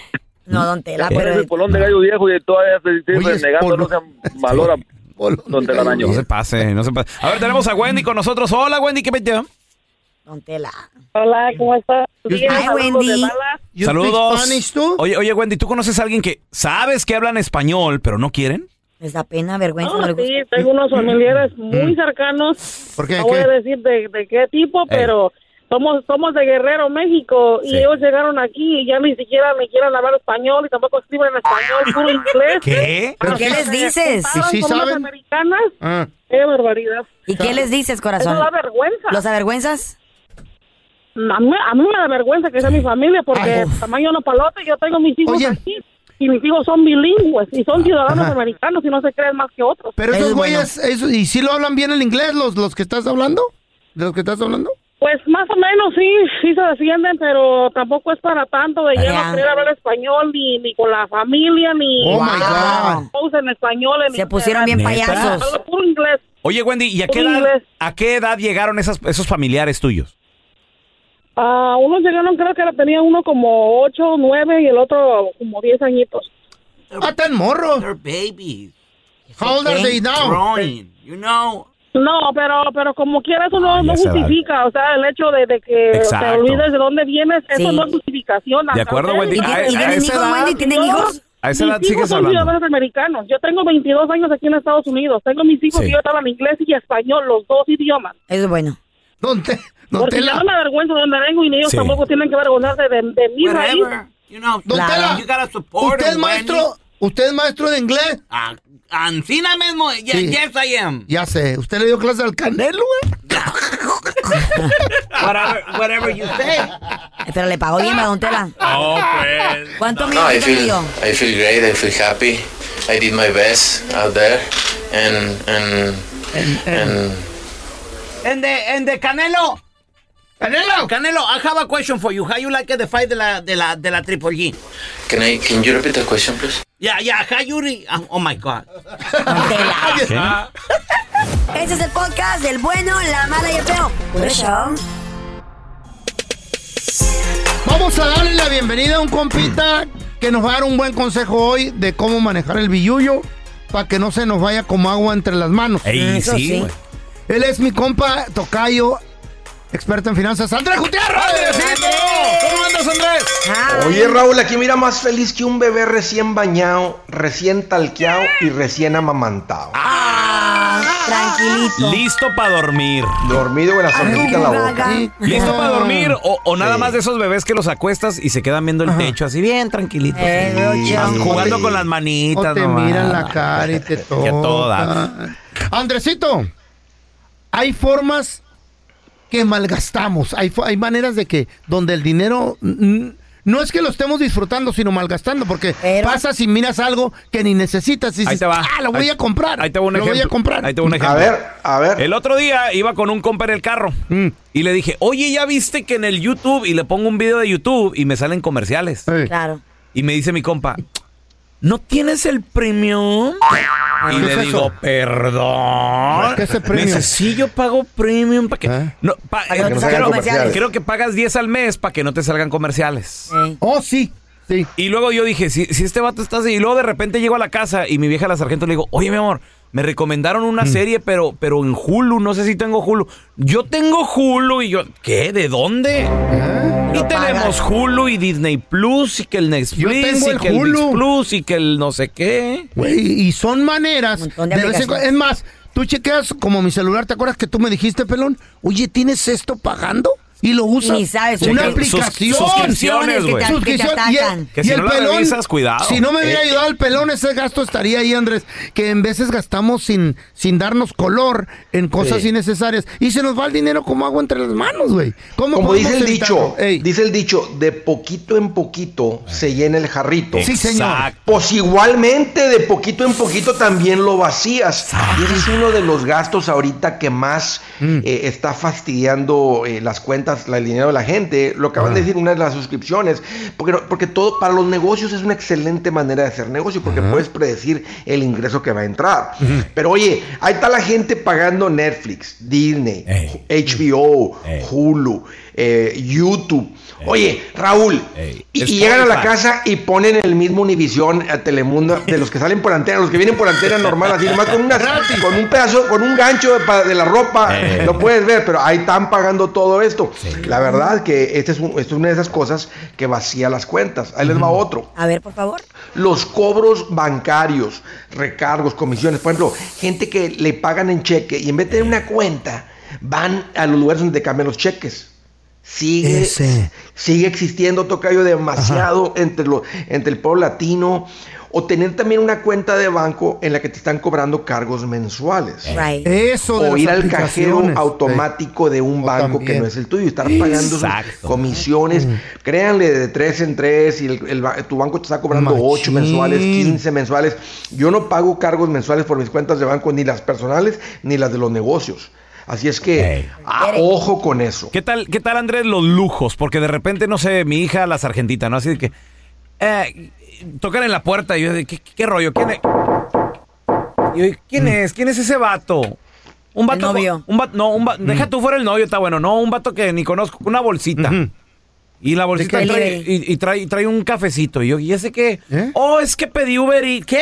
No, don Tela, pero... el polón de gallo viejo y todavía se sigue negando, no se valora. Don Telaraño. No se pase, no se pase. A ver, tenemos a Wendy con nosotros. Hola, Wendy, ¿qué metió? Don Tela. Hola, ¿cómo estás? Hi, Wendy. Saludos. Oye, oye, Wendy, ¿tú conoces a alguien que sabes que hablan español, pero no quieren? Les da pena, vergüenza. No, no sí, tengo unos familiares muy cercanos. Mm. ¿Por qué? No voy a decir de, de qué tipo, pero somos somos de Guerrero, México, y ellos llegaron aquí y ya ni siquiera me quieren hablar español y tampoco escriben en español, puro inglés. ¿Qué? ¿Pero qué les dices? ¿Y unas saben? americanas. Ah. Qué barbaridad. ¿Y qué les dices, corazón? Eso da vergüenza. ¿Los avergüenzas? A mí, a mí me da vergüenza que sea mi familia porque Ay, tamaño no palote, yo tengo mis hijos Oye. aquí y mis hijos son bilingües y son ciudadanos Ajá. americanos y no se creen más que otros. Pero Eso esos es bueno. güeyes, eso- ¿y si lo hablan bien el inglés los, los que estás hablando? ¿De los que estás hablando? Pues más o menos sí, sí se defienden, pero tampoco es para tanto de ya no querer hablar español ni, ni con la familia ni Oh. God. Todos en español. En Se pusieron bien payasos. Puro inglés. Oye, Wendy, ¿y a qué edad, inglés. a qué edad llegaron esas, esos familiares tuyos? Ah, unos llegaron, creo que tenía uno como 8, 9 y el otro como 10 añitos. Ah, tan morros. They're babies. How old are they now? Growing, you know. No, pero pero como quiera eso no, justifica, o sea, el hecho de, de que te olvides de dónde vienes, eso Sí. no es justificación. De acuerdo, Wendy. ¿Y, A- y a tienen hijos, edad- Wendy? ¿Tienen hijos? A esa edad mis hijos sigues son hablando. ciudadanos americanos. Yo tengo 22 años aquí en Estados Unidos. Tengo mis hijos Sí. y yo hablan inglés y español, los dos idiomas. Es bueno. Don Porque Tela. yo no me avergüenzo de donde vengo y ni ellos Sí. tampoco tienen que avergonzarse de, de mi raíz. Whatever. You know, Don Claro. Tela, you gotta support ¿usted es maestro, usted es maestro de inglés? Ah, Ancina mismo. Ye- Sí. Yes, I am. Ya sé, ¿usted le dio clase al Canelo, güey? <laughs> whatever, whatever you say. Pero le pagó bien a Don Tela. Oh, pues. ¿Cuánto No, I feel dio? I feel great. I feel happy. I did my best out there, and and and And the, and the Canelo. Canelo. Canelo, I have a question for you. How you like the fight de la, de la, de la Triple G? can I can you repeat the question, please? Yeah, yeah, how you re- oh, oh my God. Ese es el podcast del bueno, la mala y el feo. Por eso. Vamos a darle la bienvenida a un compita que nos va a dar un buen consejo hoy de cómo manejar el billuyo para que no se nos vaya como agua entre las manos. Ey, Eso sí, sí. güey. Él es mi compa Tocayo, experto en finanzas, Andrés Gutiérrez. ¿Cómo andas, Andrés? Ay, Oye, Raúl, aquí mira más feliz que un bebé recién bañado, recién talqueado y recién amamantado. tranquilito. Listo para dormir. Dormido con la sonrisita en la boca. ¿Listo para dormir? O, o nada Sí. más de esos bebés que los acuestas y se quedan viendo el techo así bien tranquilitos. Eh, Rocha. Jugando con las manitas. O te nomás. miran la cara y te <laughs> tocan. Andresito, hay formas que malgastamos. Hay, hay maneras de que donde el dinero no es que lo estemos disfrutando, sino malgastando, porque pasas y miras algo que ni necesitas y Ahí dices, te va. ah, lo voy Ahí- a comprar. Ahí te va un lo ejemplo. voy a comprar. Ahí te va un ejemplo. A ver, a ver. El otro día iba con un compa en el carro Mm. y le dije, oye, ¿ya viste que en el YouTube? Y le pongo un video de YouTube y me salen comerciales. Claro. Y me dice mi compa, ¿no tienes el premium? Y ¿Qué le es digo, eso? perdón. ¿Qué es el premium? dice, sí, yo pago premium para que... No, pa- Para que no te eh, salgan creo, comerciales. creo que pagas 10 al mes para que no te salgan comerciales. Oh, sí, sí. Y luego yo dije, si, si este vato está así, y luego de repente llego a la casa y mi vieja la sargento le digo, oye, mi amor, me recomendaron una serie, pero, pero en Hulu, no sé si tengo Hulu. Yo tengo Hulu y yo, ¿qué? ¿De dónde? Y tenemos Hulu y Disney Plus y que el Netflix Yo tengo y que el Hulu. Disney Plus y que el no sé qué. Güey, y son maneras. de de vez en es más, tú chequeas como mi celular, ¿te acuerdas que tú me dijiste, pelón? Oye, ¿tienes esto pagando? Y lo usas. Ni sabes, Una aplicación. sus- suscripciones, güey. que te- que te Suscripción. Y el- atacan. Que si y el no la pelón, revisas, cuidado. Si no me hubiera Eh. ayudado el pelón, ese gasto estaría ahí, Andrés. Que en veces gastamos sin, sin darnos color en cosas Sí. innecesarias. Y se nos va el dinero como agua entre las manos, güey. ¿Cómo Como podemos dice el evitarlo? dicho, dice el dicho, de poquito en poquito se llena el jarrito. Sí, señor. Exacto. Pues igualmente de poquito en poquito también lo vacías. Y ese es uno de los gastos ahorita que más Mm. eh, está fastidiando eh, las cuentas, la- el dinero de la gente. Lo acaban de decir una de las suscripciones. Porque, porque todo para los negocios es una excelente manera de hacer negocio porque puedes predecir el ingreso que va a entrar. Pero oye, ahí está la gente pagando Netflix, Disney, HBO, Hulu, eh, YouTube. Oye, Raúl, y, y llegan a la casa y ponen el mismo Univisión a Telemundo de los que salen por antena, los que vienen por antena normal, así nomás con, una, con un pedazo, con un gancho de, la ropa, Eh. lo puedes ver, pero ahí están pagando todo esto. La verdad que este es un- esto es una de esas cosas que vacía las cuentas. Ahí les va otro. A ver, por favor. Los cobros bancarios, recargos, comisiones, por ejemplo, gente que le pagan en cheque y en vez de tener una cuenta, van a los lugares donde te cambian los cheques. Sigue, sigue existiendo tocayo demasiado entre, lo, entre el pueblo latino. O tener también una cuenta de banco en la que te están cobrando cargos mensuales. Right. Eso de O ir al cajero automático de un banco que no es el tuyo y estar pagando Exacto. comisiones. Créanle de tres en tres y el- el ba- tu banco te está cobrando Machín. 8 mensuales, 15 mensuales. Yo no pago cargos mensuales por mis cuentas de banco, ni las personales ni las de los negocios. Así es que, ah, ojo con eso. ¿Qué tal, ¿Qué tal, Andrés, los lujos? Porque de repente, no sé, mi hija, la sargentita, ¿no? Así de que. Eh, tocan en la puerta y yo, de, ¿qué, qué, qué rollo? ¿Quién es? Y yo, ¿quién es? ¿Quién es ese vato? Un vato. El novio. Un vato, no, un va- deja tú fuera el novio, está bueno. No, un vato que ni conozco, una bolsita. Y la bolsita trae, y, y trae, trae un cafecito. Y yo, ¿y ese qué? Oh, es que pedí Uber y. ¿Qué?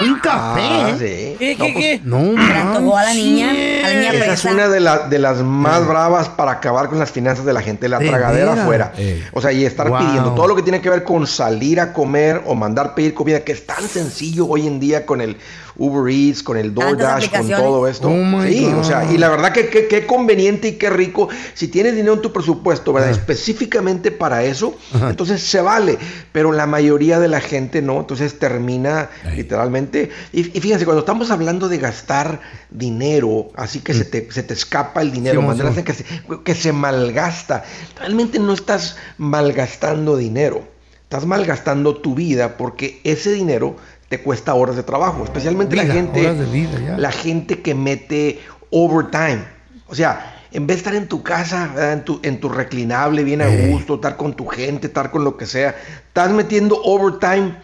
Un café. Ah, sí. ¿Qué, No, qué, pues, qué? No, antojó a la niña, a la niña Esa es una de, la- de las más bravas para acabar con las finanzas de la gente, la ¿De tragadera afuera. Ey. O sea, y estar Wow. pidiendo todo lo que tiene que ver con salir a comer o mandar pedir comida, que es tan sencillo hoy en día con el Uber Eats, con el DoorDash, con todo esto. Oh my sí, God. o sea, y la verdad que que- qué conveniente y qué rico. Si tienes dinero en tu presupuesto, ¿verdad? Específicamente para eso, entonces se vale. Pero la mayoría de la gente no, entonces termina literalmente. Y, y fíjense, cuando estamos hablando de gastar dinero, así que se, te, se te escapa el dinero, Sí, maneras en que se, que se malgasta, realmente no estás malgastando dinero. Estás malgastando tu vida porque ese dinero te cuesta horas de trabajo, especialmente la gente horas de vida, ya. la gente que mete overtime. O sea, en vez de estar en tu casa, en tu, en tu reclinable, bien a gusto, estar con tu gente, estar con lo que sea, estás metiendo overtime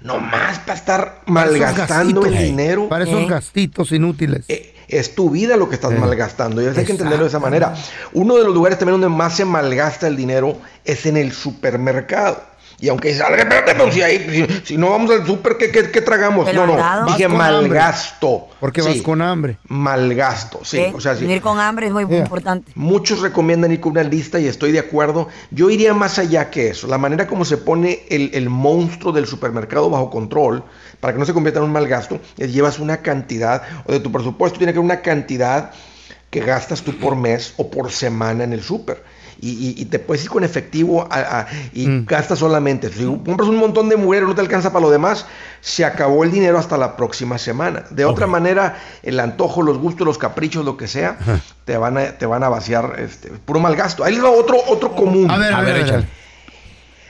nomás para estar malgastando el dinero. Para esos Eh. gastitos inútiles. Eh, Es tu vida lo que estás Eh. malgastando y eso hay que entenderlo de esa manera. Uno de los lugares también donde más se malgasta el dinero es en el supermercado. Y aunque dices, "Ale, espérate, pero si, ahí, si, si no vamos al super, ¿qué, qué, qué tragamos? ¿El No, no, dije malgasto. Porque Sí, vas con hambre. Malgasto, sí. ¿Eh? O sea, sí. Venir con hambre es muy Yeah. importante. Muchos recomiendan ir con una lista y estoy de acuerdo. Yo iría más allá que eso. La manera como se pone el, el monstruo del supermercado bajo control, para que no se convierta en un mal gasto, es llevas una cantidad, o de tu presupuesto tiene que haber una cantidad que gastas tú por mes o por semana en el súper. Y, y- y te puedes ir con efectivo a- a- y gastas solamente. Si compras un montón de mujeres, no te alcanza para lo demás, se acabó el dinero hasta la próxima semana. De otra manera, el antojo, los gustos, los caprichos, lo que sea, te van a, te van a vaciar este, puro mal gasto. Ahí les va otro, otro común. A ver, a, A ver, ver, échale.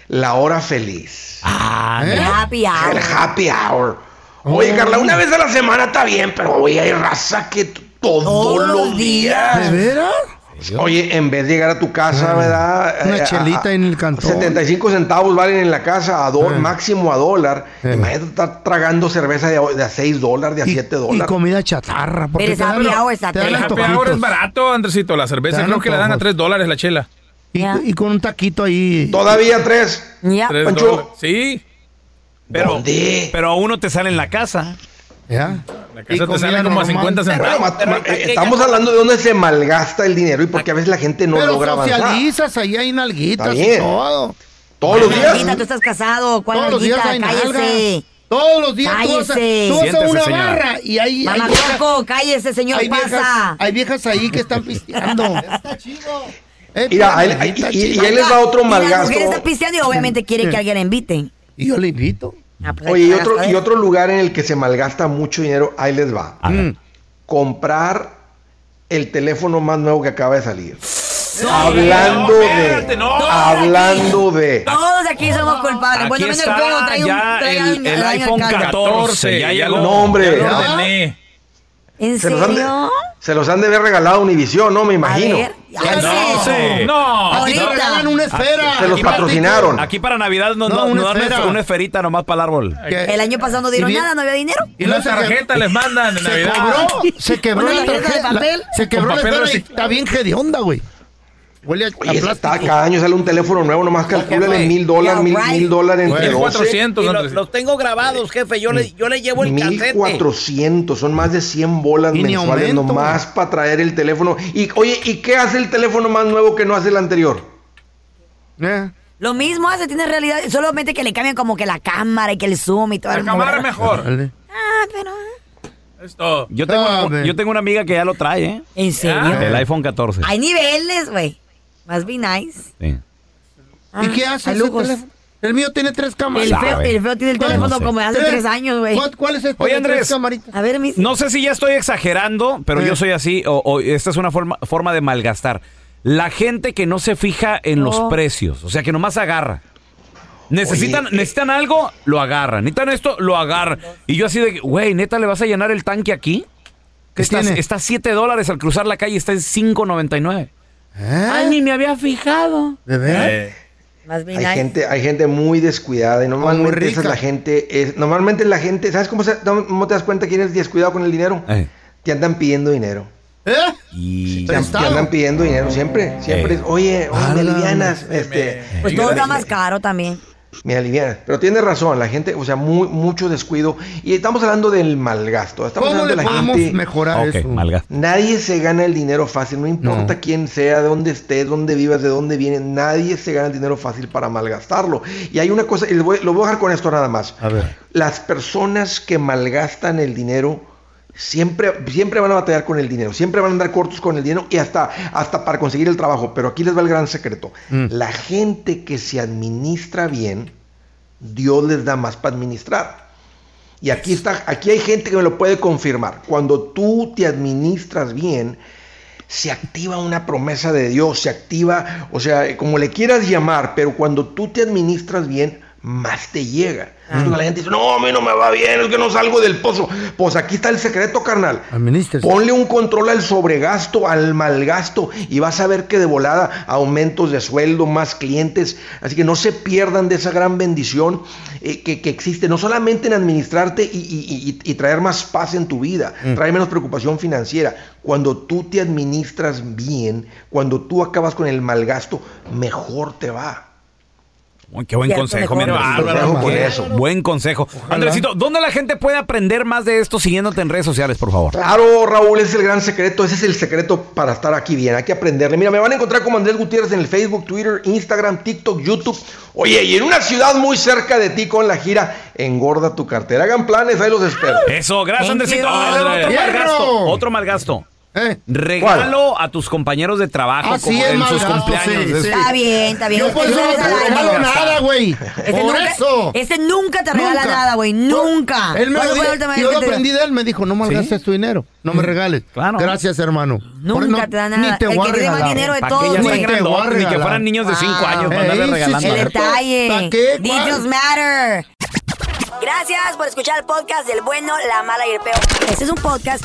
La hora feliz. Ah, ¿Eh? El happy hour. El happy hour. Oye, Carla, una vez a la semana está bien, pero oye, hay raza que todos, Todos los los días. ¿De veras? Oye, en vez de llegar a tu casa, Ah, ¿verdad? una Eh, chelita a- en el cantón. 75 centavos valen en la casa, a dólar, Eh. máximo a dólar. Eh. Imagínate estar tragando cerveza de, a- de a 6 dólares, de a 7 Y dólares. comida chatarra. Porque Pero dan, happy hour es barato, Andresito. La cerveza creo que le dan a antojos. 3 dólares la chela. Y, Ya. y con un taquito ahí. Todavía tres. Ya. Tres. Sí. Pero, ¿Dónde? pero a uno te sale en la casa. ¿Ya? La casa te sale como a 50 centavos. Eh, Estamos hablando de dónde se malgasta el dinero y porque a veces la gente no Pero logra avanzar. socializas, ahí hay nalguitas Está y todo. Todos los días. Nalguita, tú estás casado. ¿Cuál Todos los días nalguita? hay nalga. Cállese. Todos los días tú vas a, Cállese. tú vas a una señora. barra y hay, hay, Mamacoco, cállese, señor, hay pasa. viejas, hay viejas ahí que están pisteando. <laughs> Eh, Mira, ahí- está ahí- chido. y, y ahí les va otro Y la malgasto. mujer está pisteando y obviamente quiere que alguien la invite. Y yo le invito. Ah, pues hay Oye, y otro, y otro lugar en el que se malgasta mucho dinero, ahí les va. Mm. Comprar el teléfono más nuevo que acaba de salir. hablando de. hablando de. Todos aquí somos culpables. Aquí bueno, el está juego trae un, ya trae el- un- el un iPhone cargo. 14, ya llegó. No, hombre. Ya lo ¿Ah? ordené. ¿En Se los, han de, serio? se los han de haber regalado a Univision, ¿no? Me imagino. A ver, ya Ya sé. no. No. A ti te Ahorita. regalan una esfera. Se los Aquí patrocinaron. Aquí para Navidad no, No, no, una no dan una esferita nomás para el árbol. El año pasado no dieron nada, no había dinero. Y la tarjeta les mandan en Se Navidad. cobró, se quebró la tarjeta de la- papel. Se quebró la papel esfera y está bien hedionda, güey. Huele a, a Oye, está, plástico. cada año sale un teléfono nuevo, nomás calcúlale mil dólares, mil, right. mil dólares entre Güey, 12. 400. Y lo- Andresito. los tengo grabados, jefe. Yo le, yo le llevo el casete. 1400, son más de 100 bolas Y mensuales aumento. nomás para traer el teléfono. Y oye, ¿y qué hace el teléfono más nuevo que no hace el anterior? Eh. Lo mismo hace, tiene realidad. Solamente que le cambian como que la cámara y que el zoom y todo. La el cámara es mejor. Ah, pero. Yo tengo, Ah, yo tengo una amiga que ya lo trae, ¿eh? ¿En serio? El iPhone 14. Hay niveles, güey. Must be nice. Sí. Ah, ¿Y qué hace ese teléfono? El mío tiene tres cámaras. El feo, Sabe. el feo tiene el teléfono No sé. como de hace tres años, güey. ¿Cuál, cuál es este? Oye, Andrés. camaritas? A ver, mis. No sé si ya estoy exagerando, pero Eh. yo soy así, o, o esta es una forma, forma de malgastar. La gente que no se fija en los precios, o sea, que nomás agarra. Necesitan, Oye, eh. necesitan algo, lo agarran. Necesitan esto, lo agarran. Y yo así de, güey, neta, ¿le vas a llenar el tanque aquí? ¿Qué está, tiene? está 7 dólares al cruzar la calle, está en 5.99. ¿Eh? Ay, ni me había fijado. ¿De? Eh, Must be Hay gente, hay gente muy descuidada y normalmente esa es la gente, es, normalmente la gente, ¿sabes cómo, se- cómo te das cuenta quién es descuidado con el dinero? Eh. Te andan pidiendo dinero. ¿Eh? Y... Te, andan pidiendo dinero siempre, siempre. Eh. es, oye, oye, me Ala, alivianas, este, Pues todo está más caro también. Me alivianas. Pero tienes razón, la gente, o sea, muy, mucho descuido. Y estamos hablando del malgasto. Estamos ¿Cómo hablando le de la podemos gente. mejorar eso? malgasto. Nadie se gana el dinero fácil, no importa No. quién sea, de dónde estés, dónde vivas, de dónde vienes, nadie se gana el dinero fácil para malgastarlo. Y hay una cosa, y lo voy, lo voy a dejar con esto nada más. A ver. Las personas que malgastan el dinero siempre, siempre van a batallar con el dinero, siempre van a andar cortos con el dinero y hasta, hasta para conseguir el trabajo. Pero aquí les va el gran secreto. Mm. La gente que se administra bien, Dios les da más para administrar. Y aquí está, aquí hay gente que me lo puede confirmar. Cuando tú te administras bien, se activa una promesa de Dios, se activa, o sea, como le quieras llamar, pero cuando tú te administras bien, más te llega. Entonces la gente dice, no, a mí no me va bien, es que no salgo del pozo. Pues aquí está el secreto, carnal. Ponle un control al sobregasto, al malgasto, y vas a ver que de volada aumentos de sueldo, más clientes. Así que no se pierdan de esa gran bendición eh, que, que existe, no solamente en administrarte y, y- y- y traer más paz en tu vida, traer menos preocupación financiera. Cuando tú te administras bien, cuando tú acabas con el malgasto, mejor te va. Uy, qué buen Cierto, consejo, mejor. con eso. Buen consejo. Andresito, ¿dónde la gente puede aprender más de esto siguiéndote en redes sociales, por favor? Claro, Raúl, ese es el gran secreto, ese es el secreto para estar aquí bien, hay que aprenderle. Mira, me van a encontrar como Andrés Gutiérrez en el Facebook, Twitter, Instagram, TikTok, YouTube. Oye, y en una ciudad muy cerca de ti con la gira Engorda tu cartera. Hagan planes, ahí los espero. Eso, gracias, Andresito. otro ¡Fierro! malgasto. Otro malgasto. ¿Eh? Regalo a tus compañeros de trabajo Ah, sí, como es en sus malgasto, cumpleaños. sí, sí. Está bien, está bien. Yo por eso Ese no te regalo nada, güey. Ese Por nunca, eso. ese nunca te regala Nunca. nada, güey. Nunca. Él me ¿Cuándo lo dijo, yo lo te- aprendí de él, me dijo, no malgastes tu dinero, no me regales. Claro. Gracias, hermano. Nunca no- te da nada. Ni te El voy que a tiene más regalar. dinero de ¿Para todos, güey. Ni que fueran niños de 5 Wow. años para andarle sí, regalando. El detalle. Details ¿Cuál? matter. Gracias por escuchar el podcast del bueno, la mala y el peor. Este es un podcast